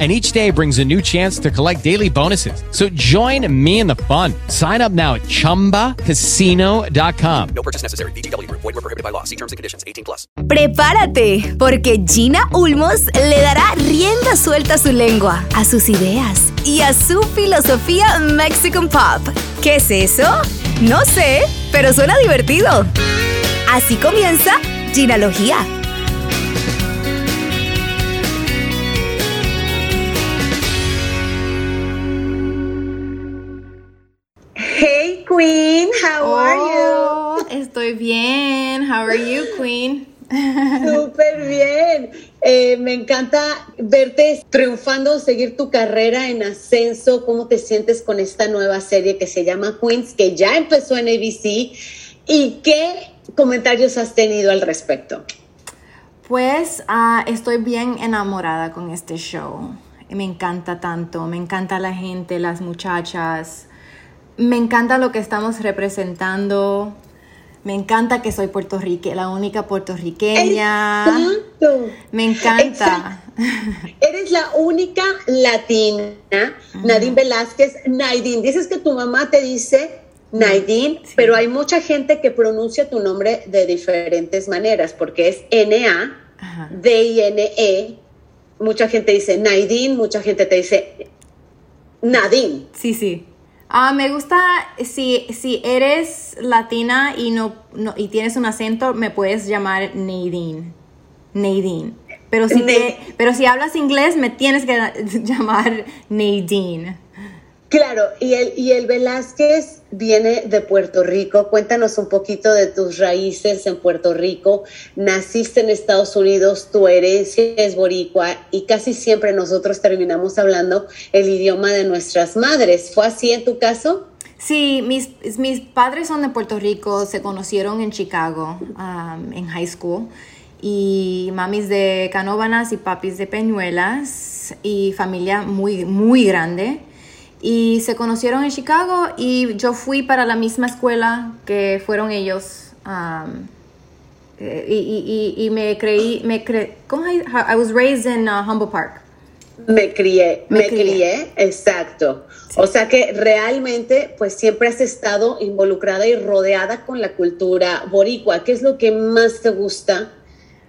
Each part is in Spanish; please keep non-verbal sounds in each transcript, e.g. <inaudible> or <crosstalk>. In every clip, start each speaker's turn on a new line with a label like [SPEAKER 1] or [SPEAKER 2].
[SPEAKER 1] and each day brings a new chance to collect daily bonuses. So join me in the fun. Sign up now at ChumbaCasino.com.
[SPEAKER 2] No purchase necessary. BGW. Void were prohibited by law. See terms and conditions. 18 plus.
[SPEAKER 3] Prepárate, porque Gina Ulmos le dará rienda suelta a su lengua, a sus ideas y a su filosofía Mexican Pop. ¿Qué es eso? No sé, pero suena divertido. Así comienza Ginalogía.
[SPEAKER 4] Estoy bien. How are you, Queen? <laughs>
[SPEAKER 5] Súper bien. Eh, me encanta verte triunfando, seguir tu carrera en ascenso. ¿Cómo te sientes con esta nueva serie que se llama Queens, que ya empezó en ABC? ¿Y qué comentarios has tenido al respecto?
[SPEAKER 4] Pues ah, estoy bien enamorada con este show. Me encanta tanto, me encanta la gente, las muchachas. Me encanta lo que estamos representando. Me encanta que soy puertorriqueña, la única puertorriqueña.
[SPEAKER 5] Exacto.
[SPEAKER 4] Me encanta.
[SPEAKER 5] Eres la única latina, Nadine Velázquez, Naidin. Dices que tu mamá te dice Naidin, pero hay mucha gente que pronuncia tu nombre de diferentes maneras, porque es N-A. D-I-N-E. Mucha gente dice Naidin, mucha gente te dice Nadine.
[SPEAKER 4] Sí, sí. Ah, me gusta si, si eres latina y no, no- y tienes un acento, me puedes llamar Nadine. Nadine. Pero si, te- pero si hablas inglés, me tienes que <laughs> llamar Nadine.
[SPEAKER 5] Claro, y el, y el Velázquez viene de Puerto Rico. Cuéntanos un poquito de tus raíces en Puerto Rico. Naciste en Estados Unidos, tu herencia es boricua y casi siempre nosotros terminamos hablando el idioma de nuestras madres. ¿Fue así en tu caso?
[SPEAKER 4] Sí, mis, mis padres son de Puerto Rico, se conocieron en Chicago, um, en high school. Y mamis de Canóvanas y papis de Peñuelas y familia muy, muy grande. Y se conocieron en Chicago y yo fui para la misma escuela que fueron ellos. um, eh, y, y- y- y me creí, me cre ¿cómo? I was raised in uh, Humble Park.
[SPEAKER 5] Me crié,
[SPEAKER 4] Me
[SPEAKER 5] me,
[SPEAKER 4] crié.
[SPEAKER 5] crié, exacto. O sea que realmente, pues siempre has estado involucrada y rodeada con la cultura boricua. ¿Qué es lo que más te gusta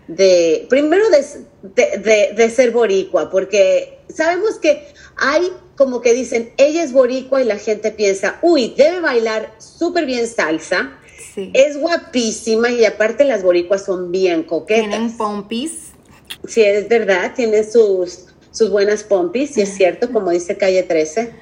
[SPEAKER 5] de, primero de, de- de- de ser boricua? Porque sabemos que hay como que dicen, ella es boricua y la gente piensa, uy, debe bailar súper bien salsa,
[SPEAKER 4] Sí.
[SPEAKER 5] es guapísima y aparte las boricuas son bien coquetas.
[SPEAKER 4] Tienen pompis.
[SPEAKER 5] Sí, es verdad, tiene sus, sus buenas pompis, y es cierto, como dice Calle 13.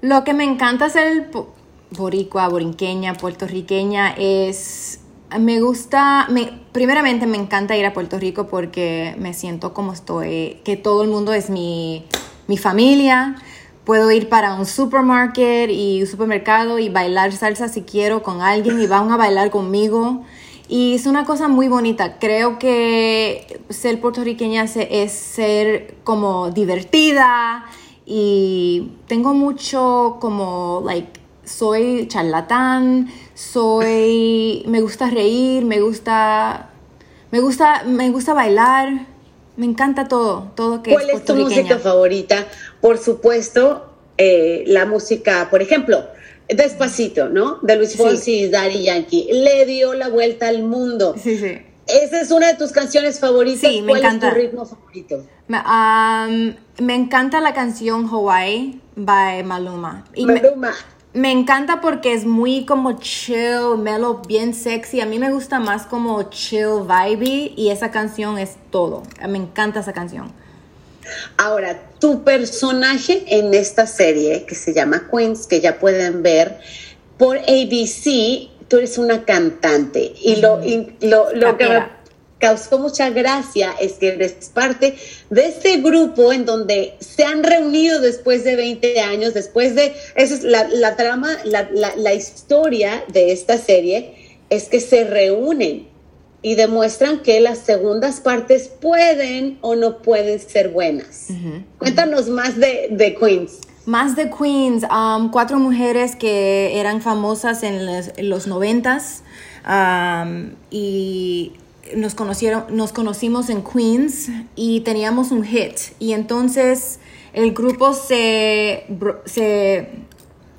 [SPEAKER 4] Lo que me encanta ser po- boricua, borinqueña, puertorriqueña es... Me gusta, me, primeramente me encanta ir a Puerto Rico porque me siento como estoy, que todo el mundo es mi, mi familia. Puedo ir para un supermarket y un supermercado y bailar salsa si quiero con alguien y van a bailar conmigo. Y es una cosa muy bonita. Creo que ser puertorriqueña es ser como divertida y tengo mucho como, like, soy charlatán, soy, me gusta reír, me gusta, me gusta, me gusta bailar, me encanta todo, todo que
[SPEAKER 5] ¿Cuál
[SPEAKER 4] es
[SPEAKER 5] es tu música favorita? Por supuesto, eh, la música, por ejemplo, Despacito, ¿no? De Luis. Fonsi y Daddy Yankee. Le dio la vuelta al mundo.
[SPEAKER 4] Sí, sí.
[SPEAKER 5] Esa es una de tus canciones favoritas.
[SPEAKER 4] Sí, me
[SPEAKER 5] ¿Cuál
[SPEAKER 4] encanta.
[SPEAKER 5] es tu ritmo favorito?
[SPEAKER 4] Me, um, me encanta la canción Hawaii by Maluma. Y
[SPEAKER 5] Maluma.
[SPEAKER 4] Me encanta porque es muy como chill, mellow, bien sexy. A mí me gusta más como chill, vibey y esa canción es todo. Me encanta esa canción.
[SPEAKER 5] Ahora, tu personaje en esta serie que se llama Queens, que ya pueden ver por ABC, tú eres una cantante. Y lo, y lo, lo que me causó mucha gracia es que eres parte de este grupo en donde se han reunido después de 20 años, después de, esa es la, la trama, la, la- la historia de esta serie es que se reúnen y demuestran que las segundas partes pueden o no pueden ser buenas. Cuéntanos más de, de Queens.
[SPEAKER 4] Más de Queens, um, cuatro mujeres que eran famosas en los, en los noventas um, y nos conocieron, nos conocimos en Queens y teníamos un hit y entonces el grupo se se,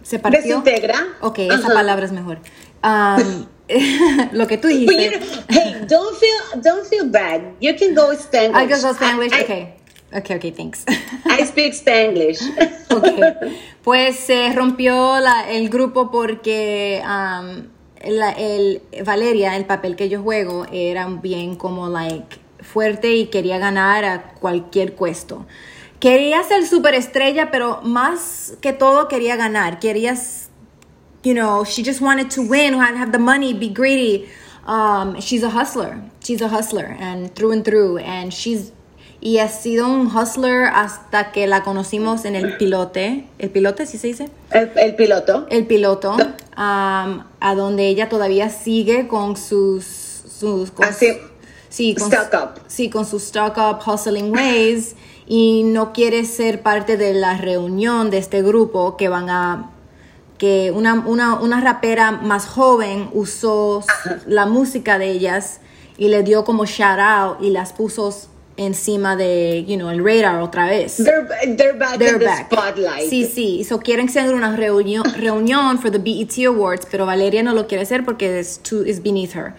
[SPEAKER 4] se partió.
[SPEAKER 5] ¿Desintegra?
[SPEAKER 4] Ok,
[SPEAKER 5] Ajá.
[SPEAKER 4] esa palabra es mejor. Um, <laughs> <laughs> lo que tú
[SPEAKER 5] you
[SPEAKER 4] dijiste.
[SPEAKER 5] know, hey, don't feel don't feel bad. You can go Spanglish.
[SPEAKER 4] I can go Spanglish.
[SPEAKER 5] I,
[SPEAKER 4] okay. Okay, okay, thanks.
[SPEAKER 5] I speak Spanglish. <laughs>
[SPEAKER 4] Ok. Pues se rompió la- el grupo porque um, la- el, Valeria, el papel que yo juego, era bien como like fuerte y quería ganar a cualquier cuesto. Quería ser superestrella, pero más que todo quería ganar. Quería, you know, she just wanted to win, have, the money, be greedy. Um, she's a hustler. She's a hustler, and through and through. And she's y ha sido un hustler hasta que la conocimos en el pilote. ¿El pilote, sí se dice?
[SPEAKER 5] el, el piloto.
[SPEAKER 4] El piloto, um, a donde ella todavía sigue con sus... sus con
[SPEAKER 5] Así,
[SPEAKER 4] sí, con,
[SPEAKER 5] stock up.
[SPEAKER 4] Sí, con sus stock up hustling ways y no quiere ser parte de la reunión de este grupo que van a que una, una, una rapera más joven usó la música de ellas y le dio como shout out y las puso encima de, you know, el radar otra vez.
[SPEAKER 5] They're, they're back
[SPEAKER 4] They're
[SPEAKER 5] in the
[SPEAKER 4] back.
[SPEAKER 5] spotlight.
[SPEAKER 4] Sí, sí. So quieren hacer una reunión, reunión for the BET Awards, pero Valeria no lo quiere hacer porque es too, is beneath her.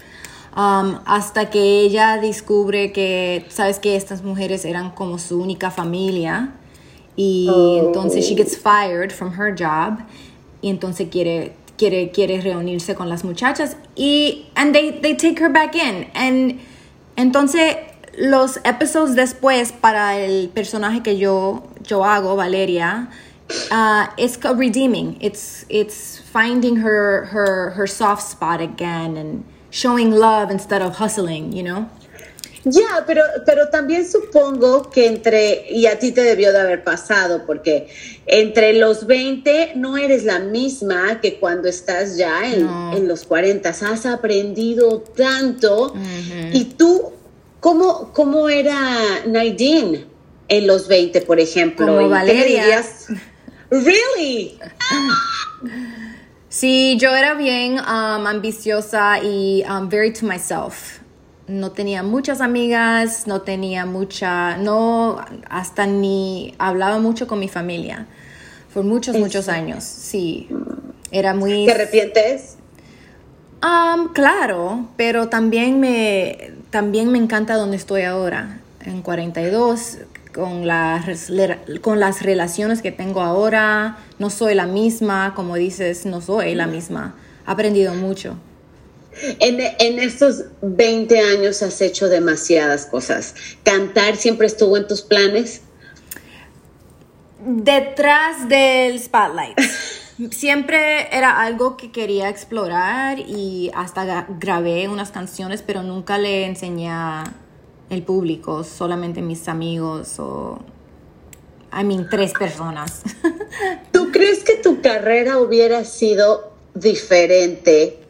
[SPEAKER 4] Um, hasta que ella descubre que, sabes que estas mujeres eran como su única familia y
[SPEAKER 5] Oh.
[SPEAKER 4] entonces she gets fired from her job y entonces quiere quiere quiere reunirse con las muchachas y and they they take her back in. And entonces los episodios después para el personaje que yo yo hago Valeria uh, it's redeeming. It's it's finding her her her soft spot again and showing love instead of hustling you know
[SPEAKER 5] Ya, pero, pero también supongo que entre, y a ti te debió de haber pasado, porque entre los 20 no eres la misma que cuando estás ya en,
[SPEAKER 4] No.
[SPEAKER 5] en los 40. Has aprendido tanto. Y tú, ¿cómo, ¿cómo era Nadine en los 20, por ejemplo?
[SPEAKER 4] Como
[SPEAKER 5] ¿Y qué me
[SPEAKER 4] Valeria.
[SPEAKER 5] dirías? Really?
[SPEAKER 4] Sí, yo era bien um, ambiciosa y um, very to myself. No tenía muchas amigas, no tenía mucha, no, hasta ni hablaba mucho con mi familia. Por muchos, muchos años, sí. Era muy...
[SPEAKER 5] ¿Te arrepientes?
[SPEAKER 4] Um, claro, pero también me, también me encanta donde estoy ahora, en 42, con, las con las relaciones que tengo ahora. No soy la misma, como dices, no soy la misma. He aprendido mucho.
[SPEAKER 5] En, en estos 20 años has hecho demasiadas cosas. ¿Cantar siempre estuvo en tus planes?
[SPEAKER 4] Detrás del spotlight. <laughs> Siempre era algo que quería explorar y hasta grabé unas canciones, pero nunca le enseñé al público, solamente mis amigos o, I mean, tres personas. <laughs>
[SPEAKER 5] ¿Tú crees que tu carrera hubiera sido diferente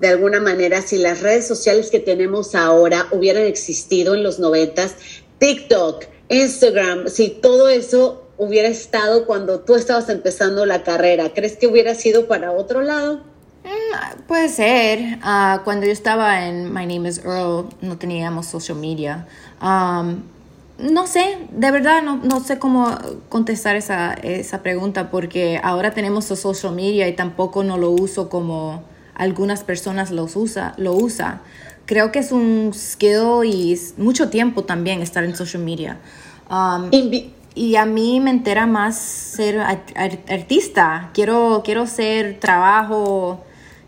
[SPEAKER 5] de alguna manera si las redes sociales que tenemos ahora hubieran existido en los noventas? TikTok, Instagram, si todo eso hubiera estado cuando tú estabas empezando la carrera, ¿crees que hubiera sido para otro lado?
[SPEAKER 4] Mm, Puede ser. Ah, cuando yo estaba en My Name is Earl, no teníamos social media. No sé, de verdad no, no sé cómo contestar esa, esa pregunta porque ahora tenemos social media y tampoco no lo uso como algunas personas los usa, lo usa. Creo que es un skill y mucho tiempo también estar en social media. Um, y a mí me entera más ser ar- ar- artista. Quiero, quiero ser trabajo,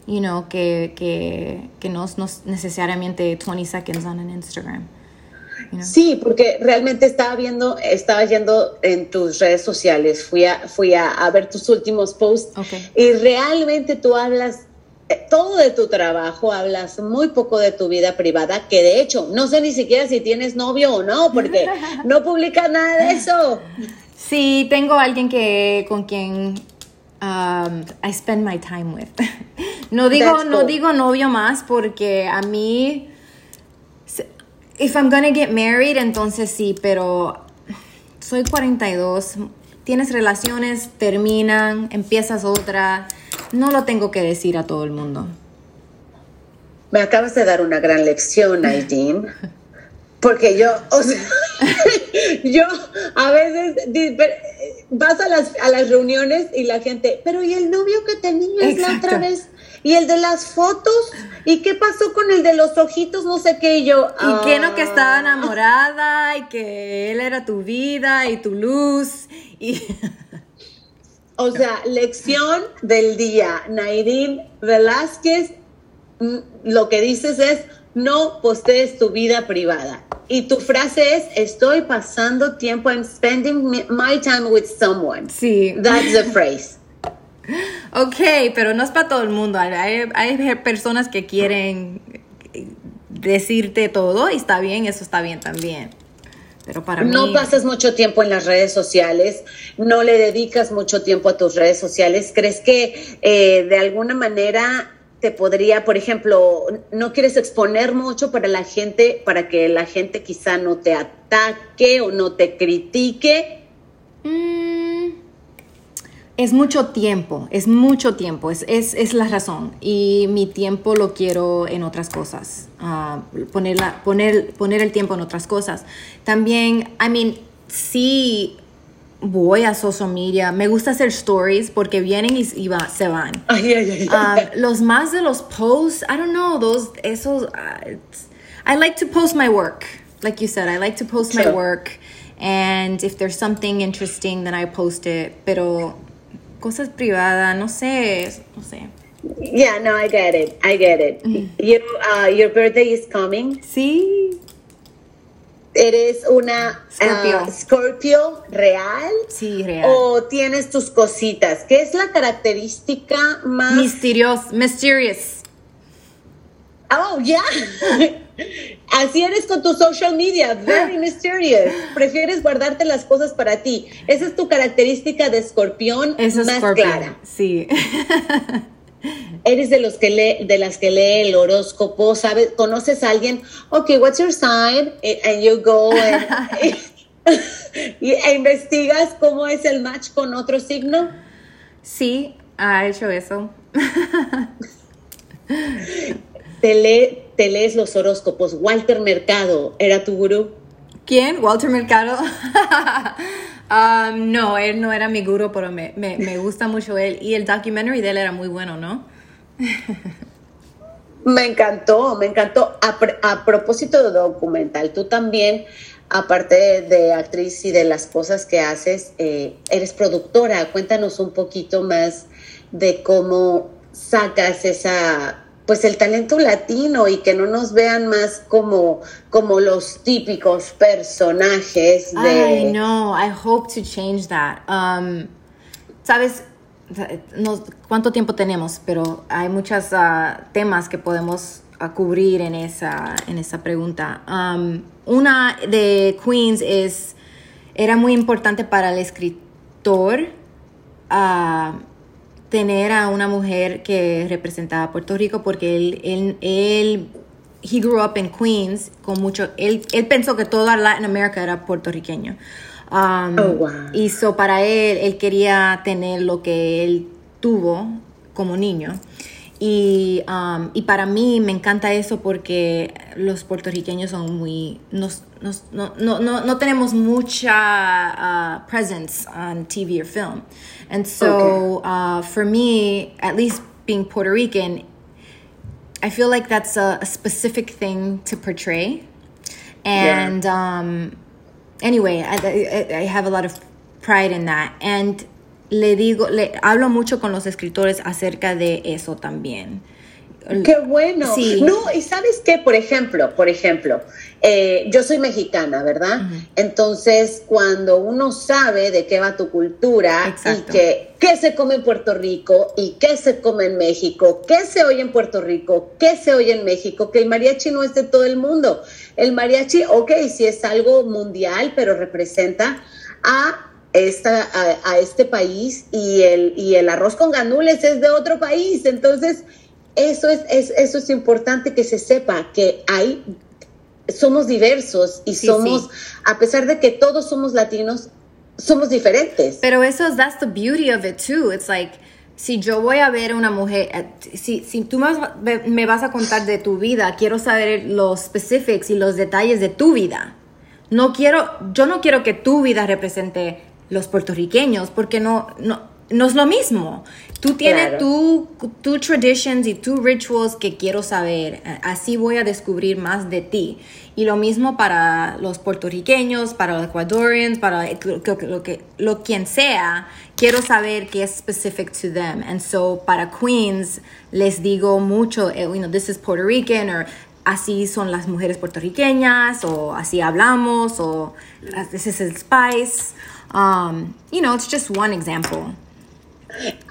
[SPEAKER 4] you know, que, que, que no es no es necesariamente 20 seconds on an Instagram. you know.
[SPEAKER 5] Sí, porque realmente estaba viendo, estaba yendo en tus redes sociales, fui a, fui a, a ver tus últimos posts y realmente tú hablas todo de tu trabajo, hablas muy poco de tu vida privada, que de hecho no sé ni siquiera si tienes novio o no, porque <laughs> no publicas nada de eso.
[SPEAKER 4] Sí, tengo alguien que con quien um, I spend my time with. <laughs> No digo, no digo novio más porque a mí if I'm gonna get married, entonces sí, pero soy 42. Tienes relaciones, terminan, empiezas otra. No lo tengo que decir a todo el mundo.
[SPEAKER 5] Me acabas de dar una gran lección, Aideen. Porque yo, o sea, <laughs> yo a veces eh, vas a las, a las reuniones y la gente, pero ¿y el novio que tenías la otra vez? ¿Y el de las fotos? ¿Y qué pasó con el de los ojitos? No sé qué. Y yo,
[SPEAKER 4] Y que no que
[SPEAKER 5] "Ah".
[SPEAKER 4] estaba enamorada y que él era tu vida y tu luz. Y <laughs>
[SPEAKER 5] O sea, lección del día. Nairín Velázquez, mm, lo que dices es, no postees tu vida privada. Y tu frase es, estoy pasando tiempo, I'm spending my time with someone.
[SPEAKER 4] sí.
[SPEAKER 5] That's the phrase. <laughs>
[SPEAKER 4] Ok, pero no es para todo el mundo. Hay- hay personas que quieren decirte todo y está bien, eso está bien también. Pero para
[SPEAKER 5] No
[SPEAKER 4] mí...
[SPEAKER 5] pasas mucho tiempo en las redes sociales, no le dedicas mucho tiempo a tus redes sociales. ¿Crees que eh, de alguna manera te podría, por ejemplo, no quieres exponer mucho para la gente, para que la gente quizá no te ataque o no te critique?
[SPEAKER 4] Mm, es mucho tiempo, es mucho tiempo, es, es, es la razón. Y mi tiempo lo quiero en otras cosas, ah, poner, la- poner, poner el tiempo en otras cosas. También, I mean, sí voy a social media, me gusta hacer stories porque vienen y, y va- se van. <laughs> Um, los más de los posts, I don't know, those, esos, uh, it's- I like to post my work. Like you said, I like to post my work. And if there's something interesting, then I post it. Pero cosas privadas, no sé, no sé.
[SPEAKER 5] yeah, no, I get it. I get it. You, uh, your birthday is coming.
[SPEAKER 4] Sí,
[SPEAKER 5] ¿Eres una
[SPEAKER 4] Scorpio.
[SPEAKER 5] ah, Scorpio real?
[SPEAKER 4] sí, real.
[SPEAKER 5] ¿O tienes tus cositas? ¿Qué es la característica más...
[SPEAKER 4] Mysterious, mysterious.
[SPEAKER 5] Oh, ya. <laughs> Así eres con tu social media, very <laughs> mysterious. Prefieres guardarte las cosas para ti. Esa es tu característica de escorpión
[SPEAKER 4] es
[SPEAKER 5] más clara.
[SPEAKER 4] Sí. <laughs>
[SPEAKER 5] Eres de los que lee, de las que lee el horóscopo, ¿sabes? ¿Conoces a alguien? Ok, what's your sign? Eh, And you go and, y, e investigas cómo es el match con otro signo.
[SPEAKER 4] sí, ha hecho eso.
[SPEAKER 5] Te, lee- te lees los horóscopos. Walter Mercado era tu gurú.
[SPEAKER 4] ¿Quién? ¿Walter Mercado? Um, <laughs> no, él no era mi gurú, pero me, me, me gusta mucho él. Y el documentary de él era muy bueno, ¿no? <laughs>
[SPEAKER 5] Me encantó, me encantó. A, a propósito de documental, tú también, aparte de actriz y de las cosas que haces, eh, eres productora. Cuéntanos un poquito más de cómo sacas esa, pues el talento latino y que no nos vean más como, como los típicos personajes de...
[SPEAKER 4] I know. I hope to change that. Um, Sabes, no, cuánto tiempo tenemos, pero hay muchos temas que podemos ah, cubrir en esa, en esa pregunta. Um, una de Queens es, era muy importante para el escritor ah, tener a una mujer que representaba a Puerto Rico porque él, él, él he grew up in Queens con mucho, él, él pensó que toda Latin America era puertorriqueño. Um,
[SPEAKER 5] Oh, wow.
[SPEAKER 4] Y so para él, él quería tener lo que él tuvo como niño. Y, um, y para mí me encanta eso porque los puertorriqueños son muy... Nos, nos- no, no, no, no tenemos mucha uh, presence on TV or film. And so uh, for me, at least being Puerto Rican, I feel like that's a, a specific thing to portray. And um, anyway, I, I, I have a lot of pride in that. And le digo, le hablo mucho con los escritores acerca de eso también.
[SPEAKER 5] Qué bueno.
[SPEAKER 4] Sí.
[SPEAKER 5] No, y sabes qué, por ejemplo, por ejemplo, eh, yo soy mexicana, ¿verdad? Entonces, cuando uno sabe de qué va tu cultura
[SPEAKER 4] Exacto.
[SPEAKER 5] y que qué se come en Puerto Rico y qué se come en México, qué se oye en Puerto Rico, qué se oye en México, que el mariachi no es de todo el mundo. El mariachi, ok, sí es algo mundial, pero representa a esta, a, a este país y el, y el arroz con gandules es de otro país. Entonces, eso es, es- eso es importante que se sepa, que hay somos diversos y
[SPEAKER 4] Sí,
[SPEAKER 5] somos,
[SPEAKER 4] sí.
[SPEAKER 5] a pesar de que todos somos latinos, somos diferentes.
[SPEAKER 4] Pero eso es, that's the beauty of it too. It's like, si yo voy a ver una mujer, eh, si, si tú me vas, me vas a contar de tu vida, quiero saber los specifics y los detalles de tu vida. No quiero, yo no quiero que tu vida represente los puertorriqueños, porque no, no, no es lo mismo. Tú tienes
[SPEAKER 5] Claro.
[SPEAKER 4] tu, tu traditions y tus rituals que quiero saber. Así voy a descubrir más de ti. Y lo mismo para los puertorriqueños, para los ecuadorians, para lo, lo- lo que lo quien sea. Quiero saber qué es specific to them. And so para Queens les digo mucho, eh, you know, this is Puerto Rican or así son las mujeres puertorriqueñas o así hablamos o this is el spice. Um, you know, it's just one example.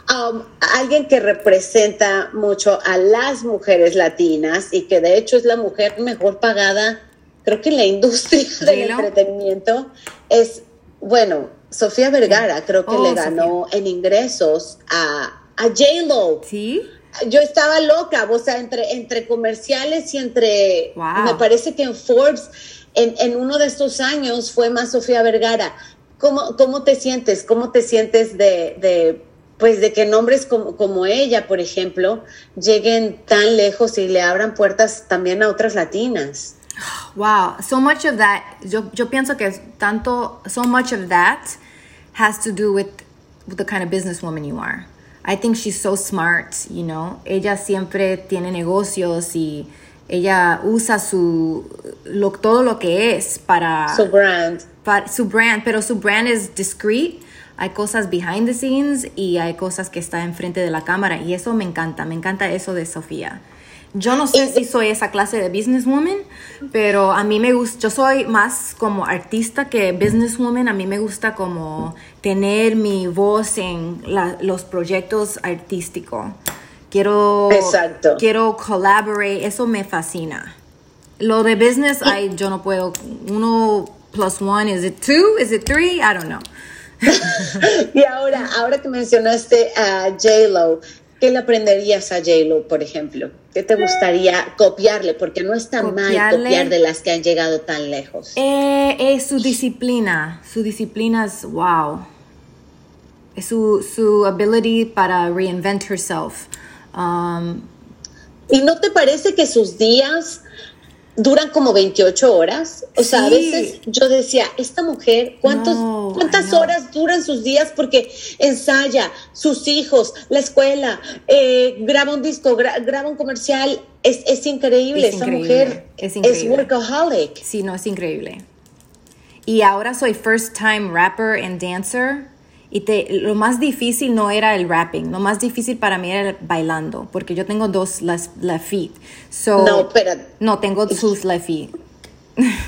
[SPEAKER 5] Um, alguien que representa mucho a las mujeres latinas y que de hecho es la mujer mejor pagada, creo que en la industria <laughs> del entretenimiento, es, bueno, Sofía Vergara, creo que
[SPEAKER 4] Oh,
[SPEAKER 5] le ganó en ingresos a, a J-Lo.
[SPEAKER 4] ¿Sí?
[SPEAKER 5] Yo estaba loca, o sea, entre, entre comerciales y entre,
[SPEAKER 4] Wow.
[SPEAKER 5] me parece que en Forbes, en, en uno de estos años fue más Sofía Vergara. ¿Cómo, cómo te sientes? ¿Cómo te sientes de, de, pues, de que nombres como, como ella, por ejemplo, lleguen tan lejos y le abran puertas también a otras latinas?
[SPEAKER 4] Wow, so much of that, yo, yo pienso que tanto, so much of that has to do with, with the kind of businesswoman you are. I think she's so smart, you know. Ella siempre tiene negocios y ella usa su, lo, todo lo que es para,
[SPEAKER 5] Su brand.
[SPEAKER 4] Para su brand, pero su brand es discreet. Hay cosas behind the scenes y hay cosas que está enfrente de la cámara y eso me encanta, me encanta eso de Sofía. Yo no sé
[SPEAKER 5] Y-
[SPEAKER 4] si soy esa clase de businesswoman, pero a mí me gusta, yo soy más como artista que businesswoman, a mí me gusta como tener mi voz en la- los proyectos artísticos. Quiero,
[SPEAKER 5] Exacto.
[SPEAKER 4] quiero collaborate, eso me fascina. Lo de business, ay, yo no puedo. Uno plus one, is it two? Is it three? I don't know. <laughs>
[SPEAKER 5] Y ahora, ahora que mencionaste a J-Lo, ¿qué le aprenderías a J-Lo, por ejemplo? ¿Qué te gustaría copiarle? Porque no está mal
[SPEAKER 4] Copiarle.
[SPEAKER 5] copiar de las que han llegado tan lejos.
[SPEAKER 4] Eh, es su disciplina. Su disciplina es wow. Es su, su ability para reinvent herself. Um,
[SPEAKER 5] ¿Y no te parece que sus días duran como 28 horas? O sea, a veces yo decía, esta mujer, ¿cuántos,
[SPEAKER 4] No,
[SPEAKER 5] ¿cuántas horas duran sus días? Porque ensaya, sus hijos, la escuela, eh, graba un disco, gra- graba un comercial. Es, es increíble,
[SPEAKER 4] Es
[SPEAKER 5] esa
[SPEAKER 4] increíble,
[SPEAKER 5] mujer
[SPEAKER 4] es increíble.
[SPEAKER 5] workaholic.
[SPEAKER 4] sí, no, es increíble. Y ahora soy first time rapper and dancer. Y te, lo más difícil no era el rapping, lo más difícil para mí era el bailando, porque yo tengo dos las, la feet. So,
[SPEAKER 5] No, espera.
[SPEAKER 4] No, tengo sus left feet.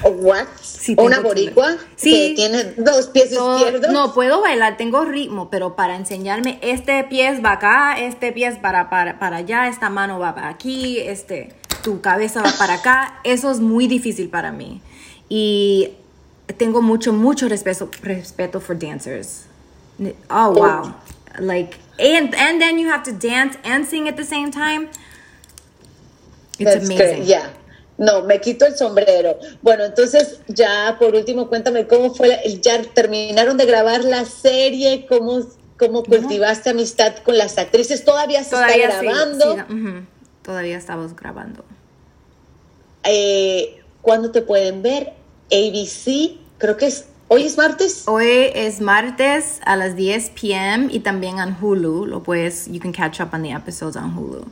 [SPEAKER 5] ¿What? <laughs>
[SPEAKER 4] Sí,
[SPEAKER 5] ¿Una boricua?
[SPEAKER 4] Sí.
[SPEAKER 5] Que tiene dos pies
[SPEAKER 4] So,
[SPEAKER 5] izquierdos.
[SPEAKER 4] no, puedo bailar, tengo ritmo, pero para enseñarme, este pie va acá, este pie es para, para, para allá, esta mano va para aquí, este, tu cabeza va para acá, eso es muy difícil para mí. Y tengo mucho, mucho respeto, respeto for dancers. Oh, wow. Like, and, and then you have to dance and sing at the same time. It's
[SPEAKER 5] That's
[SPEAKER 4] amazing.
[SPEAKER 5] great, Ya. No, me quito el sombrero. Bueno, entonces ya por último cuéntame cómo fue, la- ya terminaron de grabar la serie, cómo, cómo cultivaste amistad con las actrices, todavía se
[SPEAKER 4] Todavía
[SPEAKER 5] está
[SPEAKER 4] sí,
[SPEAKER 5] grabando.
[SPEAKER 4] Todavía estamos grabando.
[SPEAKER 5] Eh, ¿Cuándo te pueden ver? ABC, creo que es, hoy es martes.
[SPEAKER 4] Hoy es martes a las 10 p.m. y también en Hulu. Lo puedes, you can catch up on the episodes on Hulu.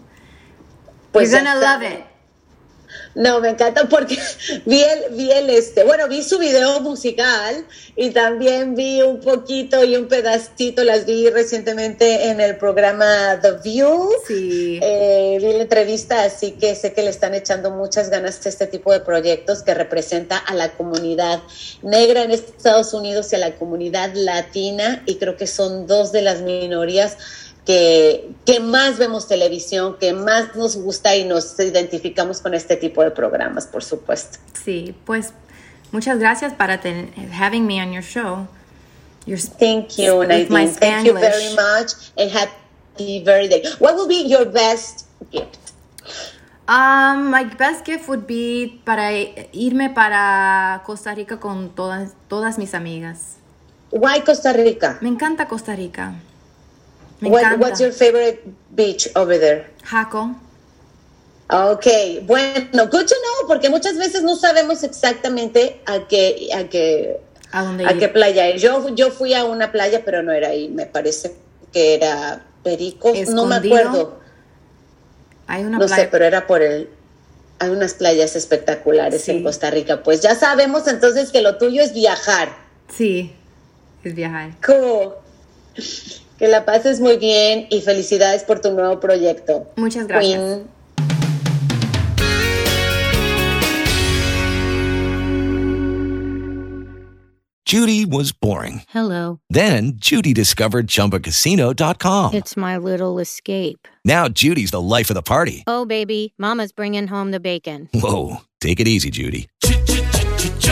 [SPEAKER 5] Pues
[SPEAKER 4] You're gonna love it.
[SPEAKER 5] No, me encanta porque <laughs> vi el, vi el este, bueno, vi su video musical y también vi un poquito y un pedacito, las vi recientemente en el programa The View.
[SPEAKER 4] Sí.
[SPEAKER 5] Eh, vi la entrevista, así que sé que le están echando muchas ganas a este tipo de proyectos que representa a la comunidad negra en Estados Unidos y a la comunidad latina y creo que son dos de las minorías que, que más vemos televisión, que más nos gusta y nos identificamos con este tipo de programas, por supuesto.
[SPEAKER 4] Sí, pues muchas gracias para ten- having me on your show. Your
[SPEAKER 5] Thank you, Nadine. Thank you very much and happy birthday. What will be your best gift?
[SPEAKER 4] Um, my best gift would be para irme para Costa Rica con todas, todas mis amigas.
[SPEAKER 5] Why Costa Rica?
[SPEAKER 4] Me encanta Costa Rica. Me
[SPEAKER 5] What-
[SPEAKER 4] encanta.
[SPEAKER 5] what's your favorite beach over there?
[SPEAKER 4] Jaco.
[SPEAKER 5] Ok, bueno, good to know, porque muchas veces no sabemos exactamente a qué, a qué,
[SPEAKER 4] ¿A dónde
[SPEAKER 5] a
[SPEAKER 4] ir?
[SPEAKER 5] qué playa ir. Yo, yo fui a una playa, pero no era ahí, me parece que era Pericos, no me acuerdo,
[SPEAKER 4] Hay una
[SPEAKER 5] no
[SPEAKER 4] playa.
[SPEAKER 5] sé, pero era por el... Hay unas playas espectaculares
[SPEAKER 4] Sí.
[SPEAKER 5] en Costa Rica. Pues ya sabemos entonces que lo tuyo es viajar.
[SPEAKER 4] Sí, es viajar.
[SPEAKER 5] Cool. Que la pases muy bien y felicidades por tu nuevo proyecto.
[SPEAKER 4] Muchas gracias.
[SPEAKER 5] Queen.
[SPEAKER 6] Judy was boring.
[SPEAKER 7] Hello.
[SPEAKER 6] Then Judy discovered ChumbaCasino.com.
[SPEAKER 7] It's my little escape.
[SPEAKER 6] Now Judy's the life of the party.
[SPEAKER 7] Oh, baby, Mama's bringing home the bacon.
[SPEAKER 6] Whoa, take it easy, Judy.